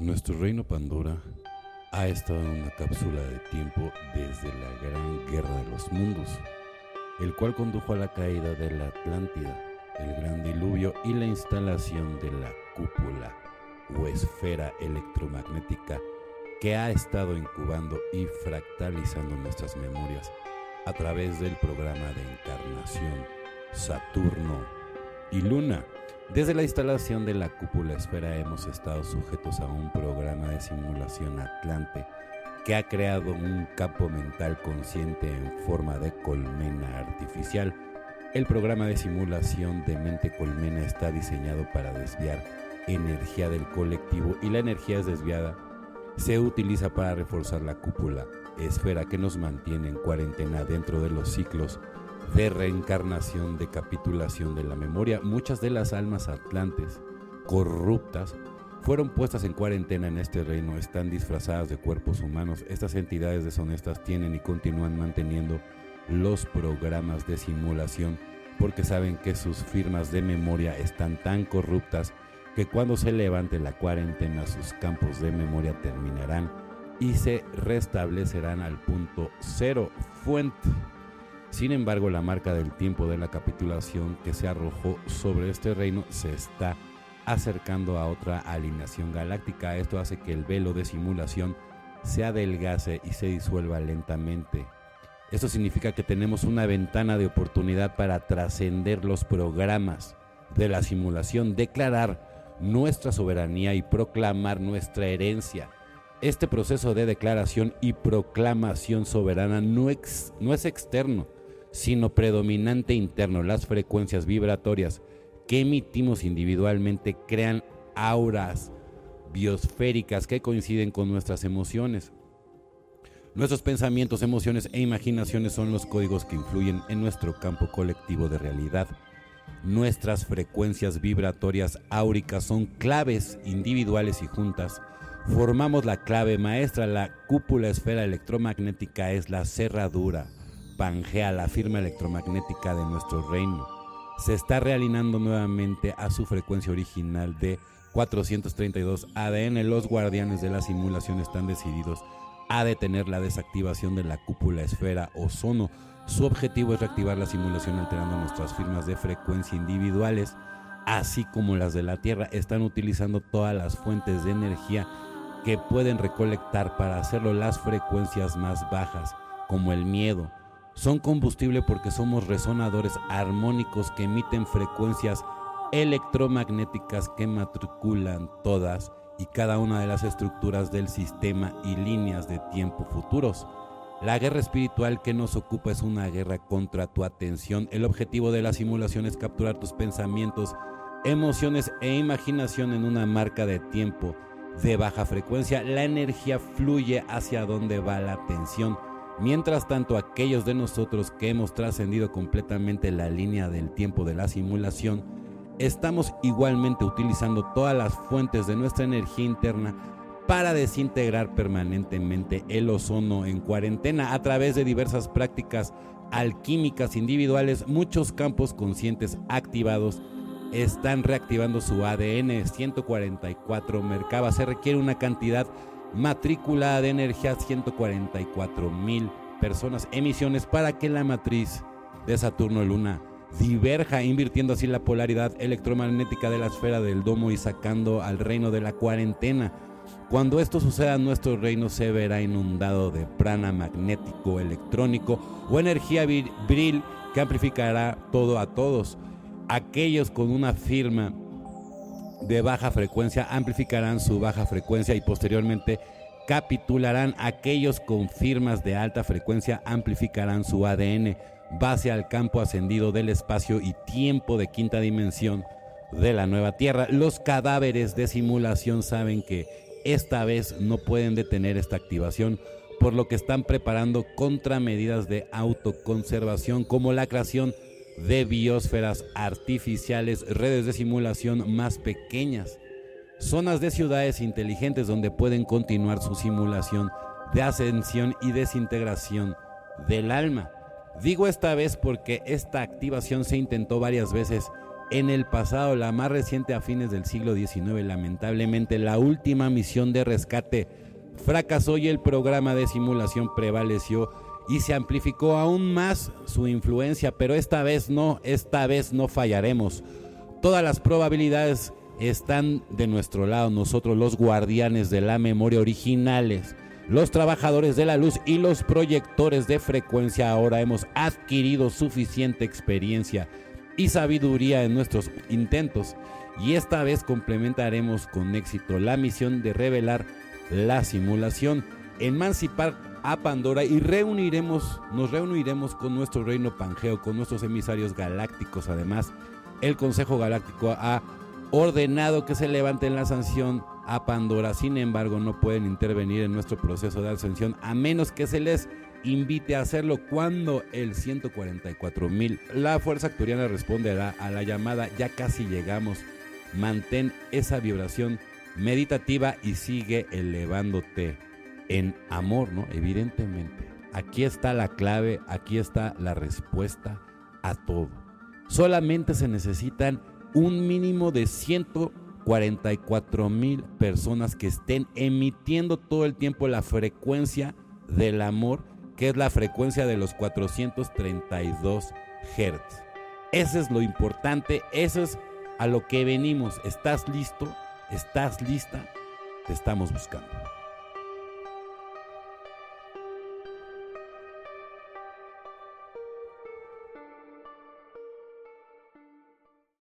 Nuestro reino Pandora ha estado en una cápsula de tiempo desde la Gran Guerra de los Mundos, el cual condujo a la caída de la Atlántida, el gran diluvio y la instalación de la cúpula o esfera electromagnética que ha estado incubando y fractalizando nuestras memorias a través del programa de encarnación Saturno y Luna. Desde la instalación de la cúpula esfera hemos estado sujetos a un programa de simulación Atlante que ha creado un campo mental consciente en forma de colmena artificial. El programa de simulación de mente colmena está diseñado para desviar energía del colectivo y la energía es desviada se utiliza para reforzar la cúpula esfera que nos mantiene en cuarentena dentro de los ciclos de reencarnación, de capitulación de la memoria. Muchas de las almas atlantes corruptas fueron puestas en cuarentena en este reino, están disfrazadas de cuerpos humanos. Estas entidades deshonestas tienen y continúan manteniendo los programas de simulación porque saben que sus firmas de memoria están tan corruptas que cuando se levante la cuarentena sus campos de memoria terminarán y se restablecerán al punto cero fuente. Sin embargo, la marca del tiempo de la capitulación que se arrojó sobre este reino se está acercando a otra alineación galáctica. Esto hace que el velo de simulación se adelgace y se disuelva lentamente. Esto significa que tenemos una ventana de oportunidad para trascender los programas de la simulación, declarar nuestra soberanía y proclamar nuestra herencia. Este proceso de declaración y proclamación soberana no, no es externo, sino predominante interno. Las frecuencias vibratorias que emitimos individualmente crean auras biosféricas que coinciden con nuestras emociones. Nuestros pensamientos, emociones e imaginaciones son los códigos que influyen en nuestro campo colectivo de realidad. Nuestras frecuencias vibratorias áuricas son claves individuales y juntas. Formamos la clave maestra, la cúpula esfera electromagnética es la cerradura Pangea, la firma electromagnética de nuestro reino, se está realinando nuevamente a su frecuencia original de 432 ADN. Los guardianes de la simulación están decididos a detener la desactivación de la cúpula esfera ozono. Su objetivo es reactivar la simulación alterando nuestras firmas de frecuencia individuales, así como las de la Tierra. Están utilizando todas las fuentes de energía que pueden recolectar para hacerlo las frecuencias más bajas, como el miedo, son combustible porque somos resonadores armónicos que emiten frecuencias electromagnéticas que matriculan todas y cada una de las estructuras del sistema y líneas de tiempo futuros. La guerra espiritual que nos ocupa es una guerra contra tu atención. El objetivo de la simulación es capturar tus pensamientos, emociones e imaginación en una marca de tiempo de baja frecuencia. La energía fluye hacia donde va la atención Mientras tanto, aquellos de nosotros que hemos trascendido completamente la línea del tiempo de la simulación, estamos igualmente utilizando todas las fuentes de nuestra energía interna para desintegrar permanentemente el ozono en cuarentena a través de diversas prácticas alquímicas individuales, muchos campos conscientes activados están reactivando su ADN 144 Merkaba. Se requiere una cantidad matrícula de energía 144 mil personas, emisiones para que la matriz de Saturno-Luna diverja, invirtiendo así la polaridad electromagnética de la esfera del domo y sacando al reino de la cuarentena. Cuando esto suceda, nuestro reino se verá inundado de prana magnético, electrónico o energía viril que amplificará todo a todos. Aquellos con una firma de baja frecuencia amplificarán su baja frecuencia y posteriormente capitularán aquellos con firmas de alta frecuencia amplificarán su ADN base al campo ascendido del espacio y tiempo de quinta dimensión de la nueva Tierra. Los cadáveres de simulación saben que esta vez no pueden detener esta activación, por lo que están preparando contramedidas de autoconservación como la creación de biosferas artificiales, redes de simulación más pequeñas, zonas de ciudades inteligentes donde pueden continuar su simulación de ascensión y desintegración del alma. Digo esta vez porque esta activación se intentó varias veces en el pasado, la más reciente a fines del siglo XIX. Lamentablemente, la última misión de rescate fracasó y el programa de simulación prevaleció y se amplificó aún más su influencia, pero esta vez no, esta vez no fallaremos. Todas las probabilidades están de nuestro lado, nosotros los guardianes de la memoria originales, los trabajadores de la luz y los proyectores de frecuencia. Ahora hemos adquirido suficiente experiencia y sabiduría en nuestros intentos y esta vez complementaremos con éxito la misión de revelar la simulación, emancipar a Pandora y reuniremos, nos reuniremos con nuestro reino Pangeo, con nuestros emisarios galácticos. Además, el Consejo Galáctico ha ordenado que se levanten la sanción a Pandora. Sin embargo, no pueden intervenir en nuestro proceso de ascensión a menos que se les invite a hacerlo cuando el 144 mil. La Fuerza Acturiana responderá a la llamada. Ya casi llegamos. Mantén esa vibración meditativa y sigue elevándote en amor, ¿no? Evidentemente. Aquí está la clave, aquí está la respuesta a todo. Solamente se necesitan un mínimo de 144 mil personas que estén emitiendo todo el tiempo la frecuencia del amor, que es la frecuencia de los 432 Hz. Eso es lo importante, eso es a lo que venimos. ¿Estás listo? ¿Estás lista? Te estamos buscando.